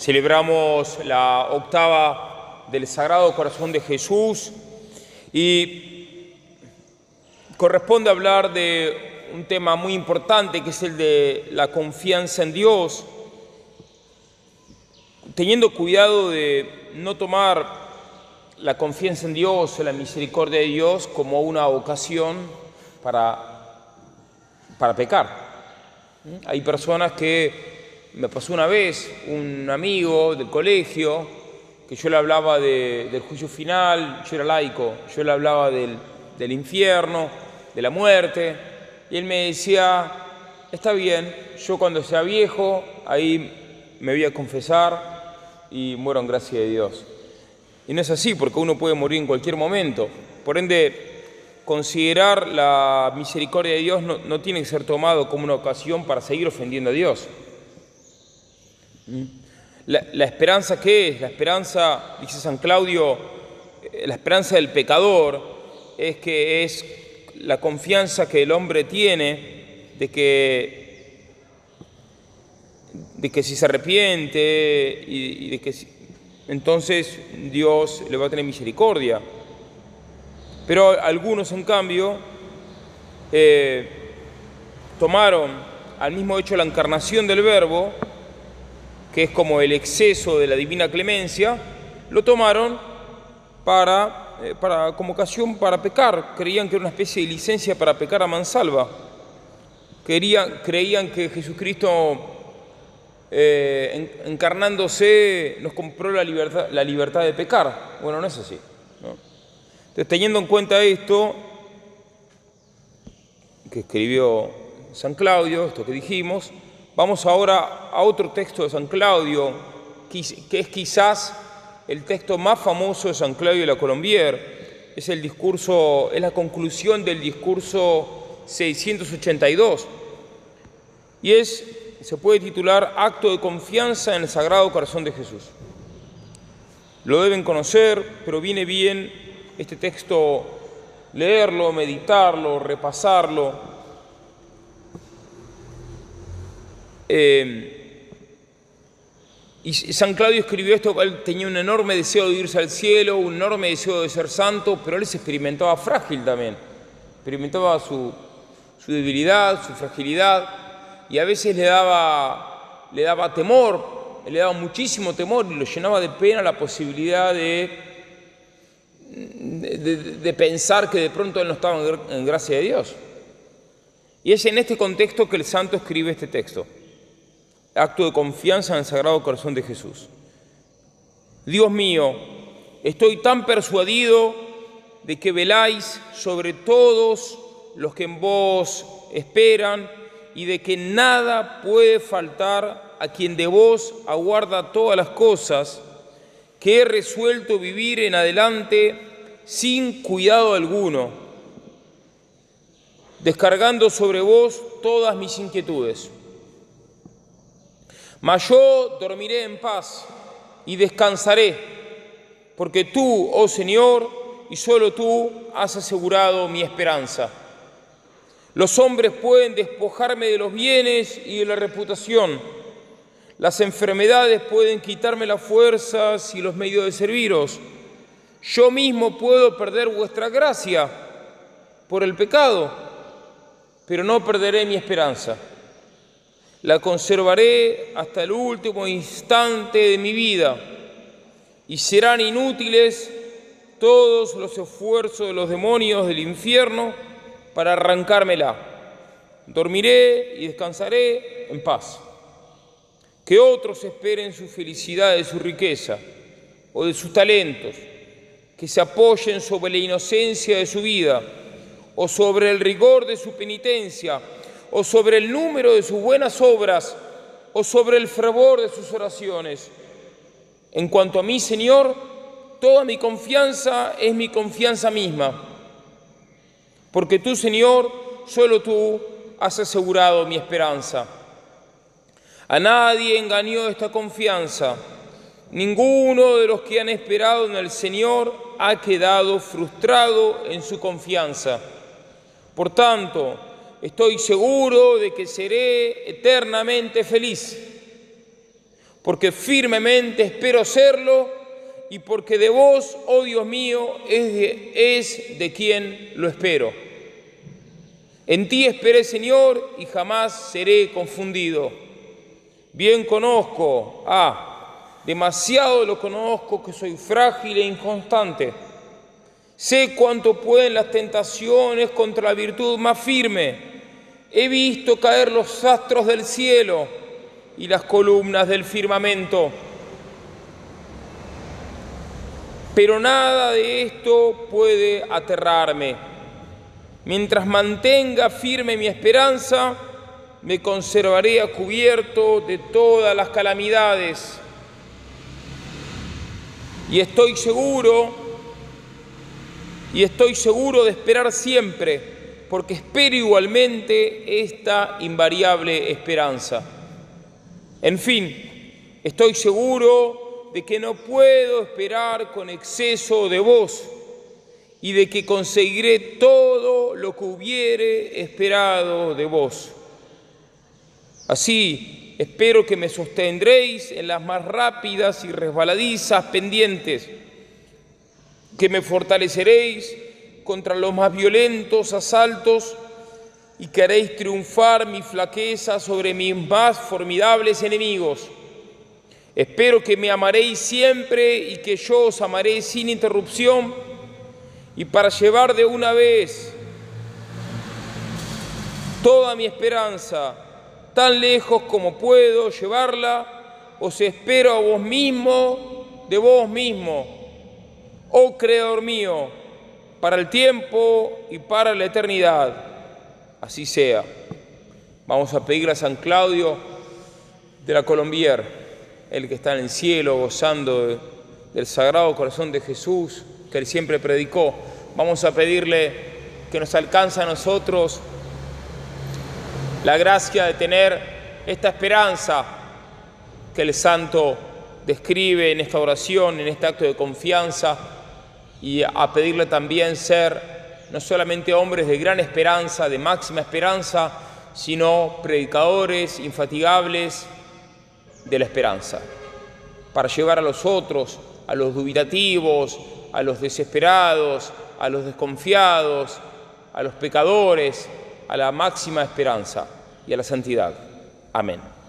Celebramos la octava del Sagrado Corazón de Jesús y corresponde hablar de un tema muy importante que es el de la confianza en Dios, teniendo cuidado de no tomar la confianza en Dios, la misericordia de Dios como una ocasión para, para pecar. Hay personas que me pasó una vez, un amigo del colegio, que yo le hablaba del juicio final, yo era laico, yo le hablaba del, infierno, de la muerte, y él me decía, está bien, yo cuando sea viejo, ahí me voy a confesar y muero en gracia de Dios. Y no es así, porque uno puede morir en cualquier momento. Por ende, considerar la misericordia de Dios no tiene que ser tomado como una ocasión para seguir ofendiendo a Dios. La, esperanza qué es? La esperanza, dice San Claudio, eh, la esperanza del pecador es que es la confianza que el hombre tiene de que, de que si se arrepiente y, de que entonces Dios le va a tener misericordia. Pero algunos, en cambio, eh, tomaron al mismo hecho la encarnación del Verbo que es como el exceso de la divina clemencia, lo tomaron para, eh, para, como ocasión para pecar. Creían que era una especie de licencia para pecar a mansalva. Querían, creían que Jesucristo, eh, encarnándose, nos compró la libertad, la libertad de pecar. Bueno, no es así. Entonces, teniendo en cuenta esto, que escribió San Claudio, esto que dijimos, Vamos ahora a otro texto de San Claudio, que es quizás el texto más famoso de San Claudio de la Colombier. Es el discurso, es la conclusión del discurso 682. Y es, se puede titular Acto de confianza en el Sagrado Corazón de Jesús. Lo deben conocer, pero viene bien este texto leerlo, meditarlo, repasarlo Eh, y San Claudio escribió esto, él tenía un enorme deseo de irse al cielo, un enorme deseo de ser santo, pero él se experimentaba frágil también, experimentaba su, debilidad, su fragilidad, y a veces le daba, le daba temor, le daba muchísimo temor y lo llenaba de pena la posibilidad de, de, pensar que de pronto él no estaba en gracia de Dios. Y es en este contexto que el santo escribe este texto acto de confianza en el Sagrado Corazón de Jesús. Dios mío, estoy tan persuadido de que veláis sobre todos los que en vos esperan y de que nada puede faltar a quien de vos aguarda todas las cosas, que he resuelto vivir en adelante sin cuidado alguno, descargando sobre vos todas mis inquietudes. Mas yo dormiré en paz y descansaré, porque tú, oh Señor, y solo tú has asegurado mi esperanza. Los hombres pueden despojarme de los bienes y de la reputación. Las enfermedades pueden quitarme las fuerzas y los medios de serviros. Yo mismo puedo perder vuestra gracia por el pecado, pero no perderé mi esperanza la conservaré hasta el último instante de mi vida y serán inútiles todos los esfuerzos de los demonios del infierno para arrancármela. Dormiré y descansaré en paz. Que otros esperen su felicidad de su riqueza o de sus talentos, que se apoyen sobre la inocencia de su vida o sobre el rigor de su penitencia o sobre el número de sus buenas obras o sobre el fervor de sus oraciones. En cuanto a mí, Señor, toda mi confianza es mi confianza misma, porque tú, Señor, solo tú has asegurado mi esperanza. A nadie engañó esta confianza. Ninguno de los que han esperado en el Señor ha quedado frustrado en su confianza. Por tanto, estoy seguro de que seré eternamente feliz, porque firmemente espero serlo y porque de vos, oh Dios mío, es de, quien lo espero. En ti esperé, Señor, y jamás seré confundido. Bien conozco, ah, demasiado lo conozco que soy frágil e inconstante. Sé cuánto pueden las tentaciones contra la virtud más firme. He visto caer los astros del cielo y las columnas del firmamento. Pero nada de esto puede aterrarme. Mientras mantenga firme mi esperanza, me conservaré a cubierto de todas las calamidades. Y estoy seguro, y estoy seguro de esperar siempre, porque espero igualmente esta invariable esperanza. En fin, estoy seguro de que no puedo esperar con exceso de vos y de que conseguiré todo lo que hubiere esperado de vos. Así, espero que me sostendréis en las más rápidas y resbaladizas pendientes, que me fortaleceréis contra los más violentos asaltos y que haréis triunfar mi flaqueza sobre mis más formidables enemigos. Espero que me amaréis siempre y que yo os amaré sin interrupción y para llevar de una vez toda mi esperanza tan lejos como puedo llevarla, os espero a vos mismo, de vos mismo, oh Creador mío, para el tiempo y para la eternidad así sea. Vamos a pedirle a San Claudio de la Colombier, el que está en el cielo gozando del Sagrado Corazón de Jesús, que él siempre predicó. Vamos a pedirle que nos alcance a nosotros la gracia de tener esta esperanza que el santo describe en esta oración, en este acto de confianza, y a pedirle también ser no solamente hombres de gran esperanza, de máxima esperanza, sino predicadores infatigables de la esperanza, para llevar a los otros, a los dubitativos, a los desesperados, a los desconfiados, a los pecadores, a la máxima esperanza y a la santidad. Amén.